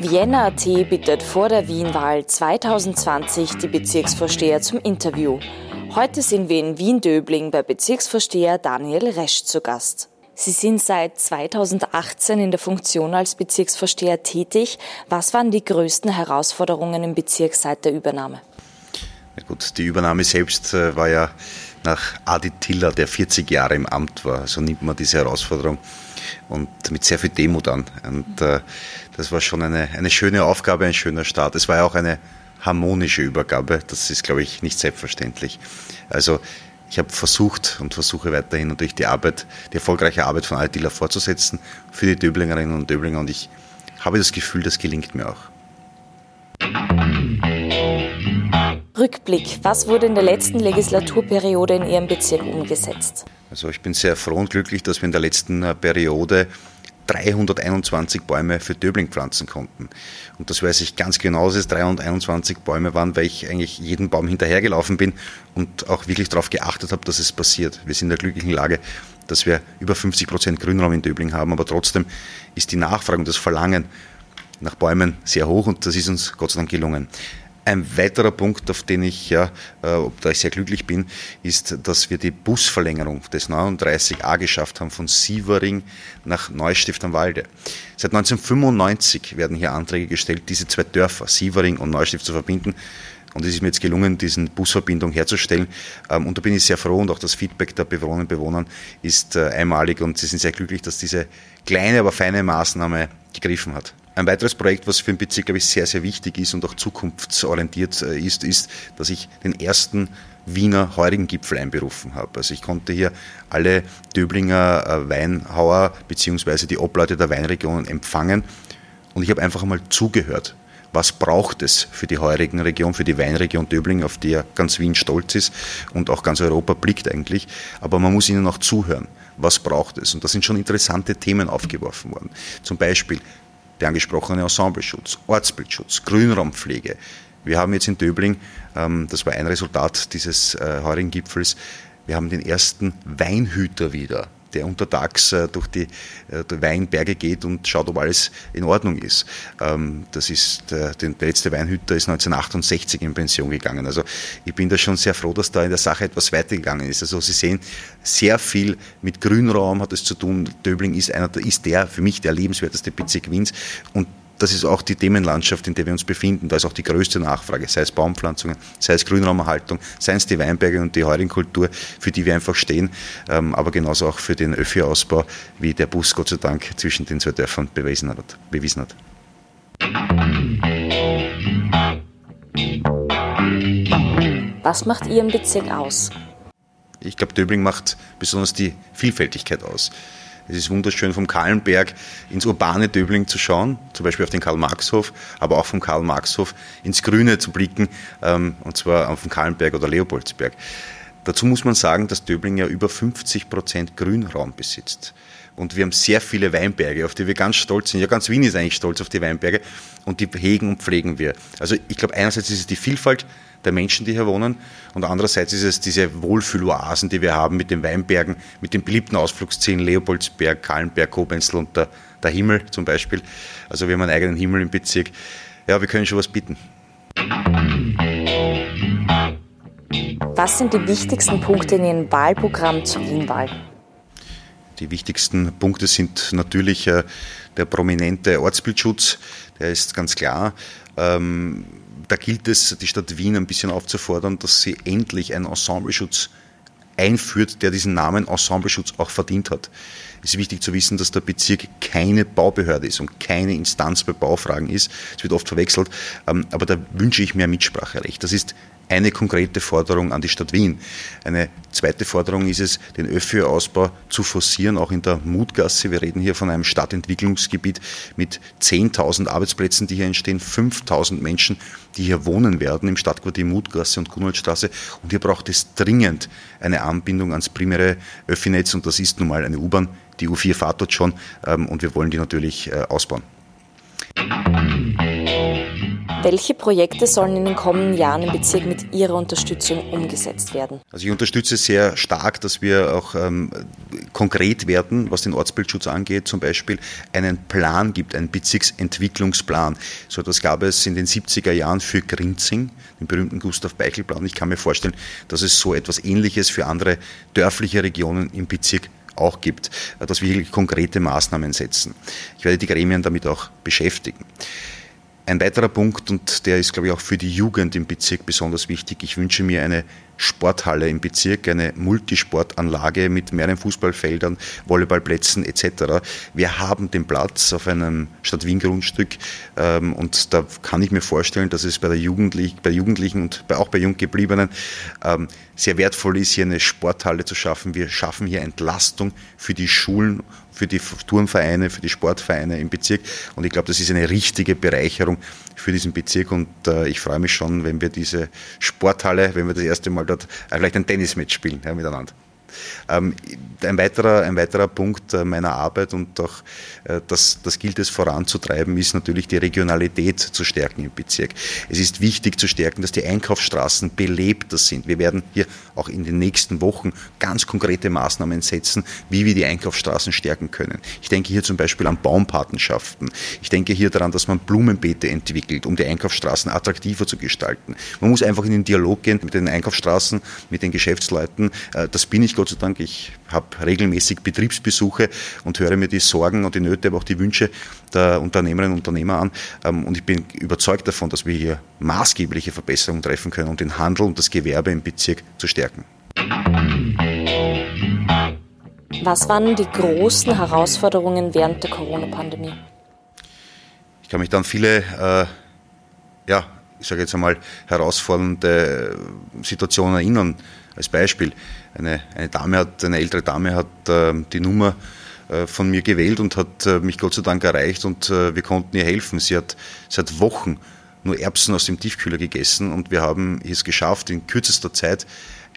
Vienna.at bittet vor der Wien-Wahl 2020 die Bezirksvorsteher zum Interview. Heute sind wir in Wien-Döbling bei Bezirksvorsteher Daniel Resch zu Gast. Sie sind seit 2018 in der Funktion als Bezirksvorsteher tätig. Was waren die größten Herausforderungen im Bezirk seit der Übernahme? Ja gut, die Übernahme selbst äh, war ja nach Adi Tiller, der 40 Jahre im Amt war. So nimmt man diese Herausforderung und mit sehr viel Demut an. Und äh, das war schon eine, eine schöne Aufgabe, ein schöner Start. Es war ja auch eine harmonische Übergabe. Das ist, glaube ich, nicht selbstverständlich. Also ich habe versucht und versuche weiterhin natürlich die Arbeit, die erfolgreiche Arbeit von Tiller fortzusetzen für die Döblingerinnen und Döblinger und ich habe das Gefühl, das gelingt mir auch. Rückblick. Was wurde in der letzten Legislaturperiode in Ihrem Bezirk umgesetzt? Also ich bin sehr froh und glücklich, dass wir in der letzten äh, Periode 321 Bäume für Döbling pflanzen konnten. Und das weiß ich ganz genau, dass es 321 Bäume waren, weil ich eigentlich jeden Baum hinterhergelaufen bin und auch wirklich darauf geachtet habe, dass es passiert. Wir sind in der glücklichen Lage, dass wir über 50 Prozent Grünraum in Döbling haben, aber trotzdem ist die Nachfrage und das Verlangen nach Bäumen sehr hoch und das ist uns Gott sei Dank gelungen. Ein weiterer Punkt, auf den ich, ja, äh, da ich sehr glücklich bin, ist, dass wir die Busverlängerung des 39a geschafft haben von Sievering nach Neustift am Walde. Seit 1995 werden hier Anträge gestellt, diese zwei Dörfer, Sievering und Neustift, zu verbinden. Und es ist mir jetzt gelungen, diese Busverbindung herzustellen. Ähm, und da bin ich sehr froh und auch das Feedback der Bewohnerinnen und Bewohner ist äh, einmalig und sie sind sehr glücklich, dass diese kleine, aber feine Maßnahme gegriffen hat. Ein weiteres Projekt, was für den Bezirk, glaube ich, sehr, sehr wichtig ist und auch zukunftsorientiert äh, ist, ist, dass ich den ersten Wiener Heurigen-Gipfel einberufen habe. Also ich konnte hier alle Döblinger äh, Weinhauer beziehungsweise die Obleute der Weinregionen empfangen und ich habe einfach einmal zugehört. Was braucht es für die heurigen Region, für die Weinregion Döbling, auf die ja ganz Wien stolz ist und auch ganz Europa blickt eigentlich. Aber man muss ihnen auch zuhören. Was braucht es? Und da sind schon interessante Themen aufgeworfen worden. Zum Beispiel der angesprochene Ensembleschutz, Ortsbildschutz, Grünraumpflege. Wir haben jetzt in Döbling, ähm, das war ein Resultat dieses äh, heurigen Gipfels, wir haben den ersten Weinhüter wieder der untertags äh, durch die, äh, Weinberge geht und schaut, ob alles in Ordnung ist. Ähm, das ist äh, der letzte Weinhüter ist 1968 in Pension gegangen. Also ich bin da schon sehr froh, dass da in der Sache etwas weitergegangen ist. Also Sie sehen, sehr viel mit Grünraum hat es zu tun. Döbling ist einer, ist der für mich der lebenswerteste Bezirk Wiens und das ist auch die Themenlandschaft, in der wir uns befinden. Da ist auch die größte Nachfrage, sei es Baumpflanzungen, sei es Grünraumerhaltung, sei es die Weinberge und die Heurigenkultur, für die wir einfach stehen, ähm, aber genauso auch für den Öffi-Ausbau, wie der Bus Gott sei Dank zwischen den zwei Dörfern bewiesen hat. Bewiesen hat. Was macht Ihren Bezirk aus? Ich glaube, Döbling macht besonders die Vielfältigkeit aus. Es ist wunderschön, vom Kahlenberg ins urbane Döbling zu schauen, zum Beispiel auf den Karl-Marx-Hof, aber auch vom Karl-Marx-Hof ins Grüne zu blicken, ähm, und zwar auf den Kahlenberg oder Leopoldsberg. Dazu muss man sagen, dass Döbling ja über 50 Prozent Grünraum besitzt. Und wir haben sehr viele Weinberge, auf die wir ganz stolz sind. Ja, ganz Wien ist eigentlich stolz auf die Weinberge. Und die hegen und pflegen wir. Also ich glaube, einerseits ist es die Vielfalt der Menschen, die hier wohnen. Und andererseits ist es diese Wohlfühloasen, die wir haben mit den Weinbergen, mit den beliebten Ausflugszielen Leopoldsberg, Kahlenberg, Kobenzl und der, der Himmel zum Beispiel. Also wir haben einen eigenen Himmel im Bezirk. Ja, wir können schon was bieten. Was sind die wichtigsten Punkte in Ihrem Wahlprogramm zur Wienwahl? Die wichtigsten Punkte sind natürlich äh, der prominente Ortsbildschutz, der ist ganz klar. Ähm, da gilt es, die Stadt Wien ein bisschen aufzufordern, dass sie endlich einen Ensembleschutz einführt, der diesen Namen Ensembleschutz auch verdient hat. Es ist wichtig zu wissen, dass der Bezirk keine Baubehörde ist und keine Instanz bei Baufragen ist. Es wird oft verwechselt, ähm, aber da wünsche ich mehr Mitspracherecht. Das ist eine konkrete Forderung an die Stadt Wien. Eine zweite Forderung ist es, den ÖFÖ-Ausbau zu forcieren, auch in der Mutgasse. Wir reden hier von einem Stadtentwicklungsgebiet mit 10.000 Arbeitsplätzen, die hier entstehen, 5.000 Menschen, die hier wohnen werden im Stadtquartier Mutgasse und Gunwaldstraße. Und hier braucht es dringend eine Anbindung ans primäre Öffi-Netz und das ist nun mal eine U-Bahn. Die U4 fahrt dort schon ähm, und wir wollen die natürlich äh, ausbauen. Welche Projekte sollen in den kommenden Jahren im Bezirk mit Ihrer Unterstützung umgesetzt werden? Also ich unterstütze sehr stark, dass wir auch ähm, konkret werden, was den Ortsbildschutz angeht, zum Beispiel einen Plan gibt, einen Bezirksentwicklungsplan. So etwas gab es in den 70er Jahren für Grinzing, den berühmten Gustav Beichel-Plan. Ich kann mir vorstellen, dass es so etwas Ähnliches für andere dörfliche Regionen im Bezirk auch gibt, dass wir konkrete Maßnahmen setzen. Ich werde die Gremien damit auch beschäftigen. Ein weiterer Punkt, und der ist, glaube ich, auch für die Jugend im Bezirk besonders wichtig. Ich wünsche mir eine Sporthalle im Bezirk, eine Multisportanlage mit mehreren Fußballfeldern, Volleyballplätzen etc. Wir haben den Platz auf einem Stadt-Wien-Grundstück ähm, und da kann ich mir vorstellen, dass es bei, der Jugendlich bei Jugendlichen und auch bei Junggebliebenen ähm, sehr wertvoll ist, hier eine Sporthalle zu schaffen. Wir schaffen hier Entlastung für die Schulen für die Turnvereine, für die Sportvereine im Bezirk. Und ich glaube, das ist eine richtige Bereicherung für diesen Bezirk. Und äh, ich freue mich schon, wenn wir diese Sporthalle, wenn wir das erste Mal dort äh, vielleicht ein Tennismatch spielen ja, miteinander. Ähm, ein, weiterer, ein weiterer Punkt äh, meiner Arbeit und auch äh, das, das gilt es voranzutreiben, ist natürlich die Regionalität zu stärken im Bezirk. Es ist wichtig zu stärken, dass die Einkaufsstraßen belebter sind. Wir werden hier auch in den nächsten Wochen ganz konkrete Maßnahmen setzen, wie wir die Einkaufsstraßen stärken können. Ich denke hier zum Beispiel an Baumpatenschaften. Ich denke hier daran, dass man Blumenbeete entwickelt, um die Einkaufsstraßen attraktiver zu gestalten. Man muss einfach in den Dialog gehen mit den Einkaufsstraßen, mit den Geschäftsleuten. Äh, das bin ich Gott sei Dank. Ich habe regelmäßig Betriebsbesuche und höre mir die Sorgen und die Nöte, aber auch die Wünsche der Unternehmerinnen und Unternehmer an. Ähm, und ich bin überzeugt davon, dass wir hier maßgebliche Verbesserungen treffen können, um den Handel und das Gewerbe im Bezirk zu stärken. Was waren die großen Herausforderungen während der Corona-Pandemie? Ich kann mich dann viele äh, ja, ich sage jetzt einmal, herausfordernde Situationen erinnern. Als Beispiel, eine, eine Dame hat, eine ältere Dame hat äh, die Nummer äh, von mir gewählt und hat äh, mich Gott sei Dank erreicht und äh, wir konnten ihr helfen. Sie hat seit Wochen nur Erbsen aus dem Tiefkühler gegessen und wir haben es geschafft, in kürzester Zeit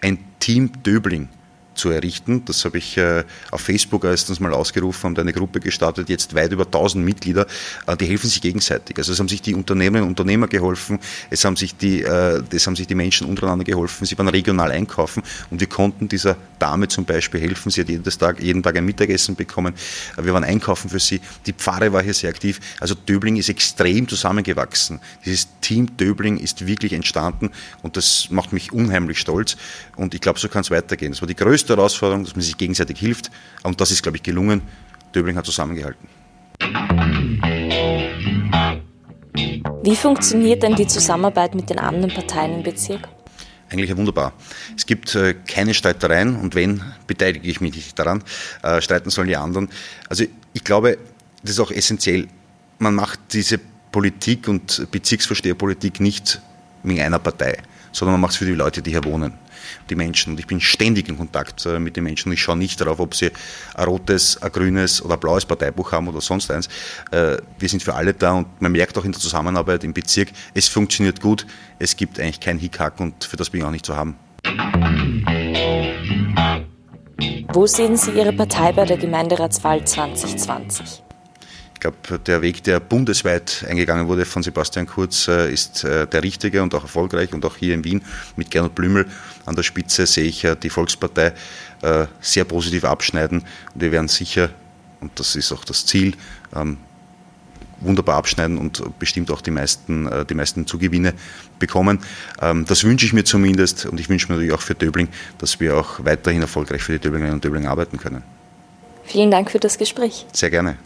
ein Team Döbling zu errichten. Das habe ich äh, auf Facebook erstens mal ausgerufen, haben eine Gruppe gestartet, jetzt weit über 1000 Mitglieder, äh, die helfen sich gegenseitig. Also es haben sich die Unternehmen und Unternehmer geholfen, es haben sich die, äh, es haben sich die Menschen untereinander geholfen, sie waren regional einkaufen und wir konnten dieser Dame zum Beispiel helfen. Sie hat jedes Tag, jeden Tag ein Mittagessen bekommen. Wir waren einkaufen für sie. Die Pfarre war hier sehr aktiv. Also Döbling ist extrem zusammengewachsen. Dieses Team Döbling ist wirklich entstanden und das macht mich unheimlich stolz und ich glaube, so kann es weitergehen. Das war die größte größte Herausforderung, dass man sich gegenseitig hilft. Und das ist, glaube ich, gelungen. Döbling hat zusammengehalten. Wie funktioniert denn die Zusammenarbeit mit den anderen Parteien im Bezirk? Eigentlich wunderbar. Es gibt äh, keine Streitereien und wenn, beteilige ich mich nicht daran. Äh, streiten sollen die anderen. Also ich glaube, das ist auch essentiell. Man macht diese Politik und Bezirksversteherpolitik nicht wegen einer Partei, sondern man macht es für die Leute, die hier wohnen die Menschen. Und ich bin ständig in Kontakt äh, mit den Menschen. Ich schaue nicht darauf, ob sie ein rotes, ein grünes oder ein blaues Parteibuch haben oder sonst eins. Äh, wir sind für alle da und man merkt auch in der Zusammenarbeit im Bezirk, es funktioniert gut. Es gibt eigentlich keinen Hickhack und für das bin ich auch nicht zu haben. Wo sehen Sie Ihre Partei bei der Gemeinderatswahl 2020? Glaube, der Weg, der bundesweit eingegangen wurde von Sebastian Kurz, äh, ist äh, der richtige und auch erfolgreich. Und auch hier in Wien mit Gernot Blümel an der Spitze sehe ich die Volkspartei äh, sehr positiv abschneiden. Und wir werden sicher, und das ist auch das Ziel, ähm, wunderbar abschneiden und bestimmt auch die meisten, die meisten Zugewinne bekommen. Ähm, das wünsche ich mir zumindest und ich wünsche mir natürlich auch für Döbling, dass wir auch weiterhin erfolgreich für die Döblingerinnen und Döblinger arbeiten können. Vielen Dank für das Gespräch. Sehr gerne.